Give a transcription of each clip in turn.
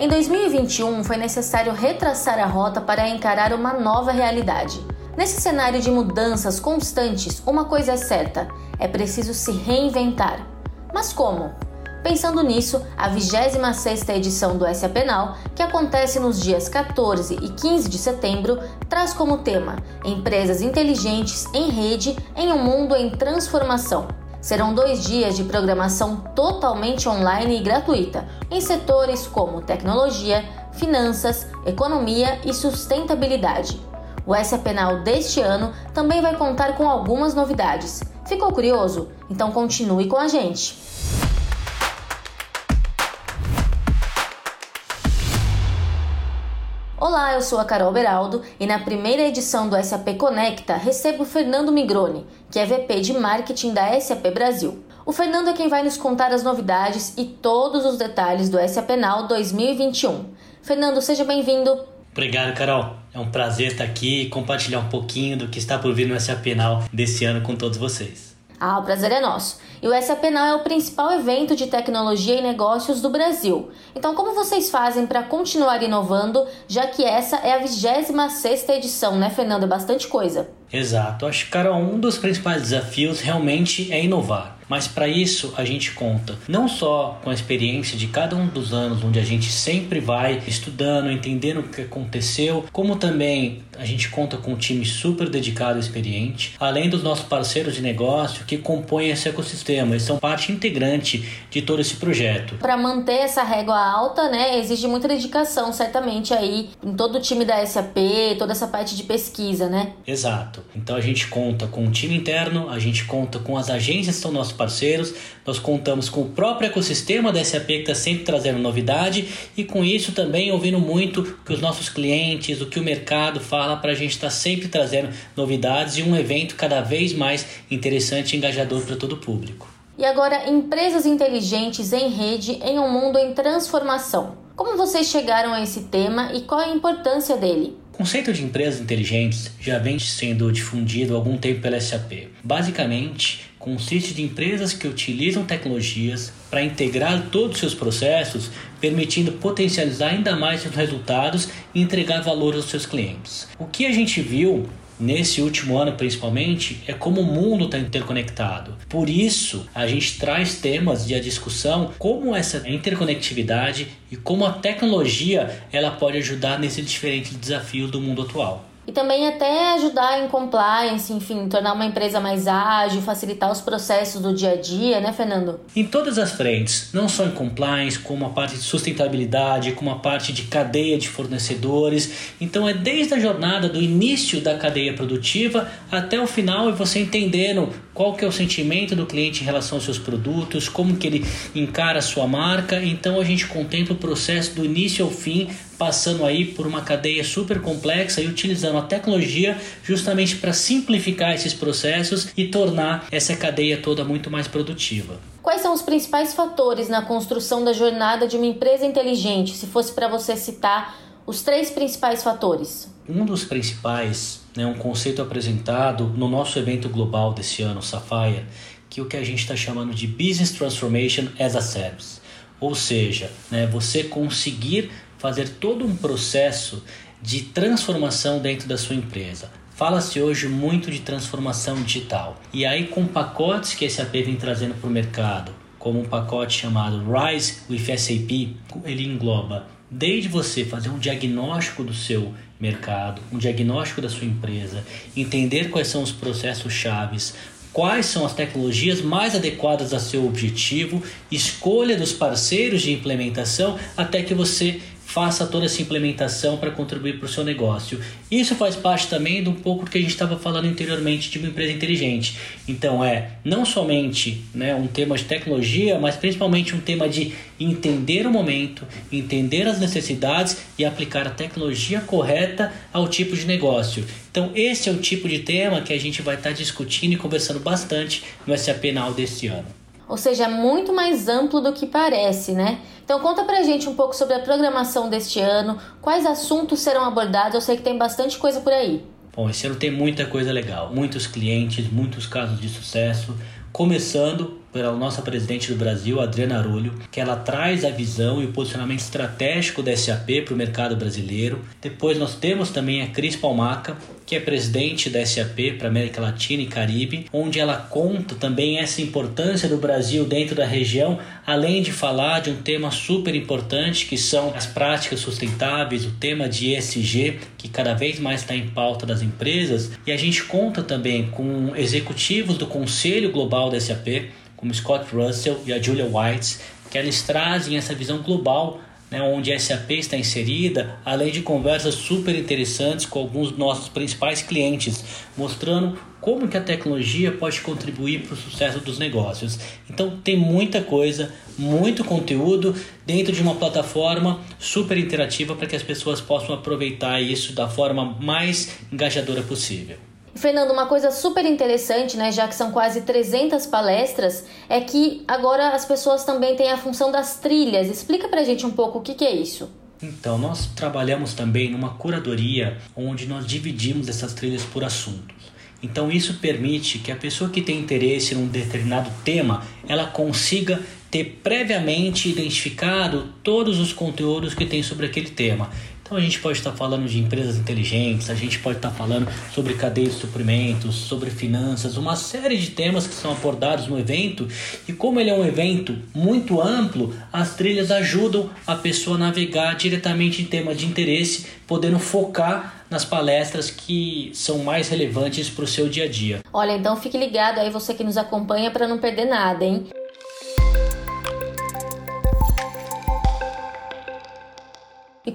Em 2021, foi necessário retraçar a rota para encarar uma nova realidade. Nesse cenário de mudanças constantes, uma coisa é certa: é preciso se reinventar. Mas como? Pensando nisso, a 26ª edição do SA Penal, que acontece nos dias 14 e 15 de setembro, traz como tema Empresas inteligentes em rede em um mundo em transformação. Serão dois dias de programação totalmente online e gratuita, em setores como tecnologia, finanças, economia e sustentabilidade. O SA Penal deste ano também vai contar com algumas novidades. Ficou curioso? Então continue com a gente! Olá, eu sou a Carol Beraldo e na primeira edição do SAP Conecta recebo o Fernando Migrone, que é VP de Marketing da SAP Brasil. O Fernando é quem vai nos contar as novidades e todos os detalhes do SAP Now 2021. Fernando, seja bem-vindo. Obrigado, Carol. É um prazer estar aqui e compartilhar um pouquinho do que está por vir no SAP Now desse ano com todos vocês. Ah, o prazer é nosso. E o Now é o principal evento de tecnologia e negócios do Brasil. Então, como vocês fazem para continuar inovando, já que essa é a 26ª edição, né, Fernando? É bastante coisa. Exato. Acho que, Carol, um dos principais desafios realmente é inovar. Mas para isso a gente conta não só com a experiência de cada um dos anos, onde a gente sempre vai estudando, entendendo o que aconteceu, como também a gente conta com um time super dedicado e experiente, além dos nossos parceiros de negócio que compõem esse ecossistema. Eles são parte integrante de todo esse projeto. Para manter essa régua alta, né, exige muita dedicação, certamente aí em todo o time da SAP, toda essa parte de pesquisa, né? Exato. Então a gente conta com o time interno, a gente conta com as agências que são nossos parceiros, nós contamos com o próprio ecossistema da SAP que está sempre trazendo novidade e com isso também ouvindo muito o que os nossos clientes, o que o mercado fala para a gente estar tá sempre trazendo novidades e um evento cada vez mais interessante e engajador para todo o público. E agora, empresas inteligentes em rede em um mundo em transformação. Como vocês chegaram a esse tema e qual a importância dele? O conceito de empresas inteligentes já vem sendo difundido há algum tempo pela SAP. Basicamente, consiste de empresas que utilizam tecnologias para integrar todos os seus processos, permitindo potencializar ainda mais seus resultados e entregar valor aos seus clientes. O que a gente viu nesse último ano principalmente, é como o mundo está interconectado. Por isso, a gente traz temas de discussão como essa interconectividade e como a tecnologia ela pode ajudar nesses diferentes desafios do mundo atual e também até ajudar em compliance, enfim, tornar uma empresa mais ágil, facilitar os processos do dia a dia, né, Fernando? Em todas as frentes, não só em compliance, como a parte de sustentabilidade, como a parte de cadeia de fornecedores. Então é desde a jornada do início da cadeia produtiva até o final e você entendendo qual que é o sentimento do cliente em relação aos seus produtos, como que ele encara a sua marca. Então a gente contempla o processo do início ao fim passando aí por uma cadeia super complexa e utilizando a tecnologia justamente para simplificar esses processos e tornar essa cadeia toda muito mais produtiva. Quais são os principais fatores na construção da jornada de uma empresa inteligente, se fosse para você citar os três principais fatores? Um dos principais é né, um conceito apresentado no nosso evento global desse ano, Sapphire, que é o que a gente está chamando de Business Transformation as a Service. Ou seja, né, você conseguir fazer todo um processo de transformação dentro da sua empresa. Fala-se hoje muito de transformação digital. E aí, com pacotes que a SAP vem trazendo para o mercado, como um pacote chamado Rise with SAP, ele engloba desde você fazer um diagnóstico do seu mercado, um diagnóstico da sua empresa, entender quais são os processos chaves, quais são as tecnologias mais adequadas a seu objetivo, escolha dos parceiros de implementação até que você faça toda essa implementação para contribuir para o seu negócio. Isso faz parte também de um pouco do que a gente estava falando anteriormente de uma empresa inteligente. Então é não somente né, um tema de tecnologia, mas principalmente um tema de entender o momento, entender as necessidades e aplicar a tecnologia correta ao tipo de negócio. Então esse é o tipo de tema que a gente vai estar discutindo e conversando bastante no SAP Now deste ano. Ou seja, é muito mais amplo do que parece, né? Então conta pra gente um pouco sobre a programação deste ano, quais assuntos serão abordados, eu sei que tem bastante coisa por aí. Bom, esse ano tem muita coisa legal, muitos clientes, muitos casos de sucesso, começando pela nossa presidente do Brasil, Adriana Arulho, que ela traz a visão e o posicionamento estratégico da SAP para o mercado brasileiro. Depois nós temos também a Cris Palmaca, que é presidente da SAP para América Latina e Caribe, onde ela conta também essa importância do Brasil dentro da região, além de falar de um tema super importante que são as práticas sustentáveis, o tema de ESG, que cada vez mais está em pauta das empresas, e a gente conta também com executivos do Conselho Global da SAP, como Scott Russell e a Julia White, que eles trazem essa visão global né, onde a SAP está inserida, além de conversas super interessantes com alguns dos nossos principais clientes, mostrando como que a tecnologia pode contribuir para o sucesso dos negócios. Então tem muita coisa, muito conteúdo dentro de uma plataforma super interativa para que as pessoas possam aproveitar isso da forma mais engajadora possível. Fernando, uma coisa super interessante, né, já que são quase 300 palestras, é que agora as pessoas também têm a função das trilhas. Explica pra gente um pouco o que, que é isso. Então, nós trabalhamos também numa curadoria onde nós dividimos essas trilhas por assuntos. Então, isso permite que a pessoa que tem interesse num determinado tema, ela consiga ter previamente identificado todos os conteúdos que tem sobre aquele tema. Então a gente pode estar falando de empresas inteligentes, a gente pode estar falando sobre cadeia de suprimentos, sobre finanças, uma série de temas que são abordados no evento. E como ele é um evento muito amplo, as trilhas ajudam a pessoa a navegar diretamente em temas de interesse, podendo focar nas palestras que são mais relevantes para o seu dia a dia. Olha, então fique ligado aí você que nos acompanha para não perder nada, hein?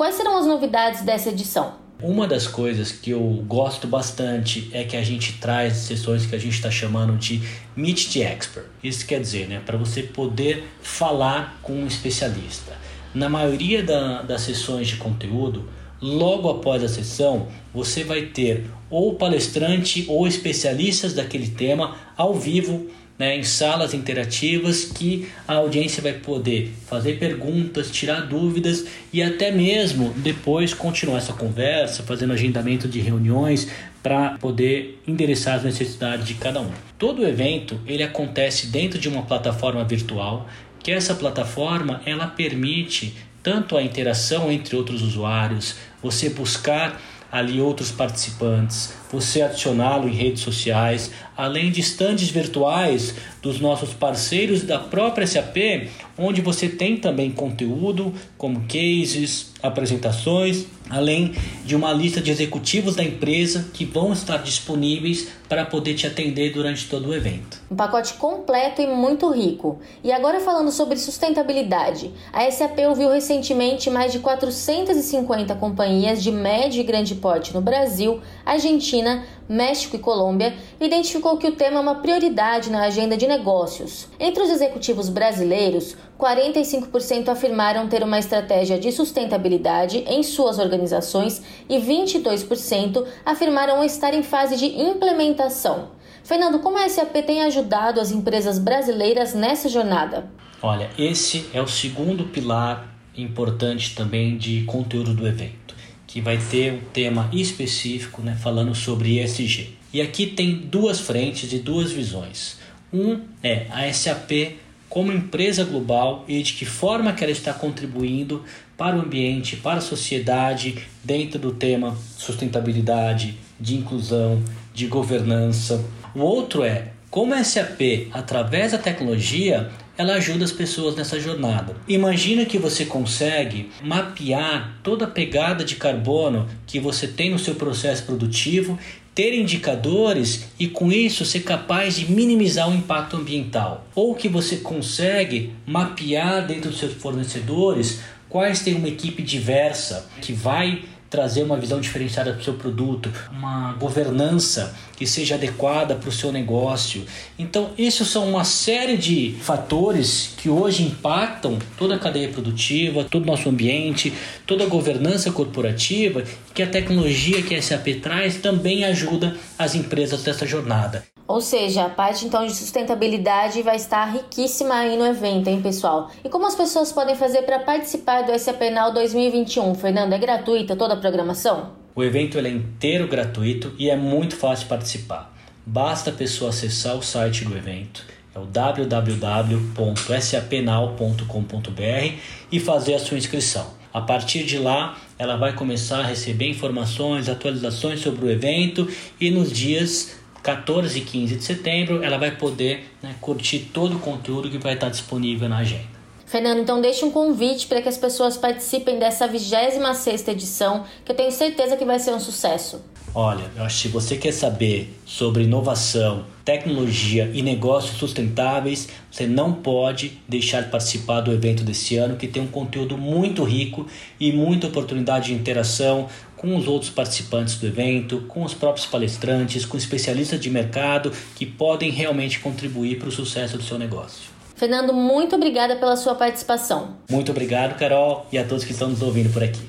Quais serão as novidades dessa edição? Uma das coisas que eu gosto bastante é que a gente traz sessões que a gente está chamando de Meet the Expert. Isso quer dizer, né, para você poder falar com um especialista. Na maioria da, das sessões de conteúdo, logo após a sessão, você vai ter ou palestrante ou especialistas daquele tema ao vivo né, em salas interativas que a audiência vai poder fazer perguntas, tirar dúvidas e até mesmo depois continuar essa conversa, fazendo agendamento de reuniões para poder endereçar as necessidades de cada um. Todo o evento ele acontece dentro de uma plataforma virtual, que essa plataforma ela permite tanto a interação entre outros usuários, você buscar ali outros participantes, você adicioná-lo em redes sociais, além de estandes virtuais dos nossos parceiros da própria SAP, onde você tem também conteúdo como cases, apresentações, além de uma lista de executivos da empresa que vão estar disponíveis para poder te atender durante todo o evento. Um pacote completo e muito rico. E agora falando sobre sustentabilidade, a SAP ouviu recentemente mais de 450 companhias de médio e grande porte no Brasil, Argentina, México e Colômbia, identificou que o tema é uma prioridade na agenda de negócios. Entre os executivos brasileiros, 45% afirmaram ter uma estratégia de sustentabilidade em suas organizações e 22% afirmaram estar em fase de implementação. Fernando, como a SAP tem ajudado as empresas brasileiras nessa jornada? Olha, esse é o segundo pilar importante também de conteúdo do evento que vai ter um tema específico né, falando sobre ESG. E aqui tem duas frentes e duas visões. Um é a SAP como empresa global e de que forma que ela está contribuindo para o ambiente, para a sociedade, dentro do tema sustentabilidade, de inclusão, de governança. O outro é como a SAP, através da tecnologia, ela ajuda as pessoas nessa jornada. Imagina que você consegue mapear toda a pegada de carbono que você tem no seu processo produtivo, ter indicadores e com isso ser capaz de minimizar o impacto ambiental. Ou que você consegue mapear dentro dos seus fornecedores quais tem uma equipe diversa que vai trazer uma visão diferenciada para o seu produto, uma governança que seja adequada para o seu negócio. Então, isso são uma série de fatores que hoje impactam toda a cadeia produtiva, todo o nosso ambiente, toda a governança corporativa, que a tecnologia que a SAP traz também ajuda as empresas dessa jornada. Ou seja, a parte então de sustentabilidade vai estar riquíssima aí no evento, hein, pessoal? E como as pessoas podem fazer para participar do SAP Now 2021? Fernando, é gratuita toda a programação? O evento é inteiro gratuito e é muito fácil participar. Basta a pessoa acessar o site do evento é o www.sapnal.com.br e fazer a sua inscrição. A partir de lá, ela vai começar a receber informações, atualizações sobre o evento e nos dias 14 e 15 de setembro ela vai poder né, curtir todo o conteúdo que vai estar disponível na agenda. Fernando, então deixe um convite para que as pessoas participem dessa 26ª edição, que eu tenho certeza que vai ser um sucesso. Olha, eu acho que se você quer saber sobre inovação, tecnologia e negócios sustentáveis, você não pode deixar de participar do evento desse ano, que tem um conteúdo muito rico e muita oportunidade de interação com os outros participantes do evento, com os próprios palestrantes, com especialistas de mercado que podem realmente contribuir para o sucesso do seu negócio. Fernando, muito obrigada pela sua participação. Muito obrigado, Carol, e a todos que estão nos ouvindo por aqui.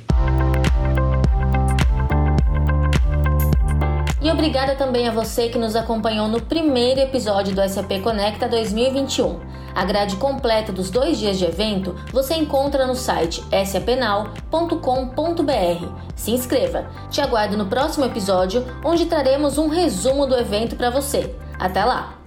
Obrigada também a você que nos acompanhou no primeiro episódio do SAP Conecta 2021. A grade completa dos dois dias de evento você encontra no site sapnal.com.br. Se inscreva. Te aguardo no próximo episódio, onde traremos um resumo do evento para você. Até lá!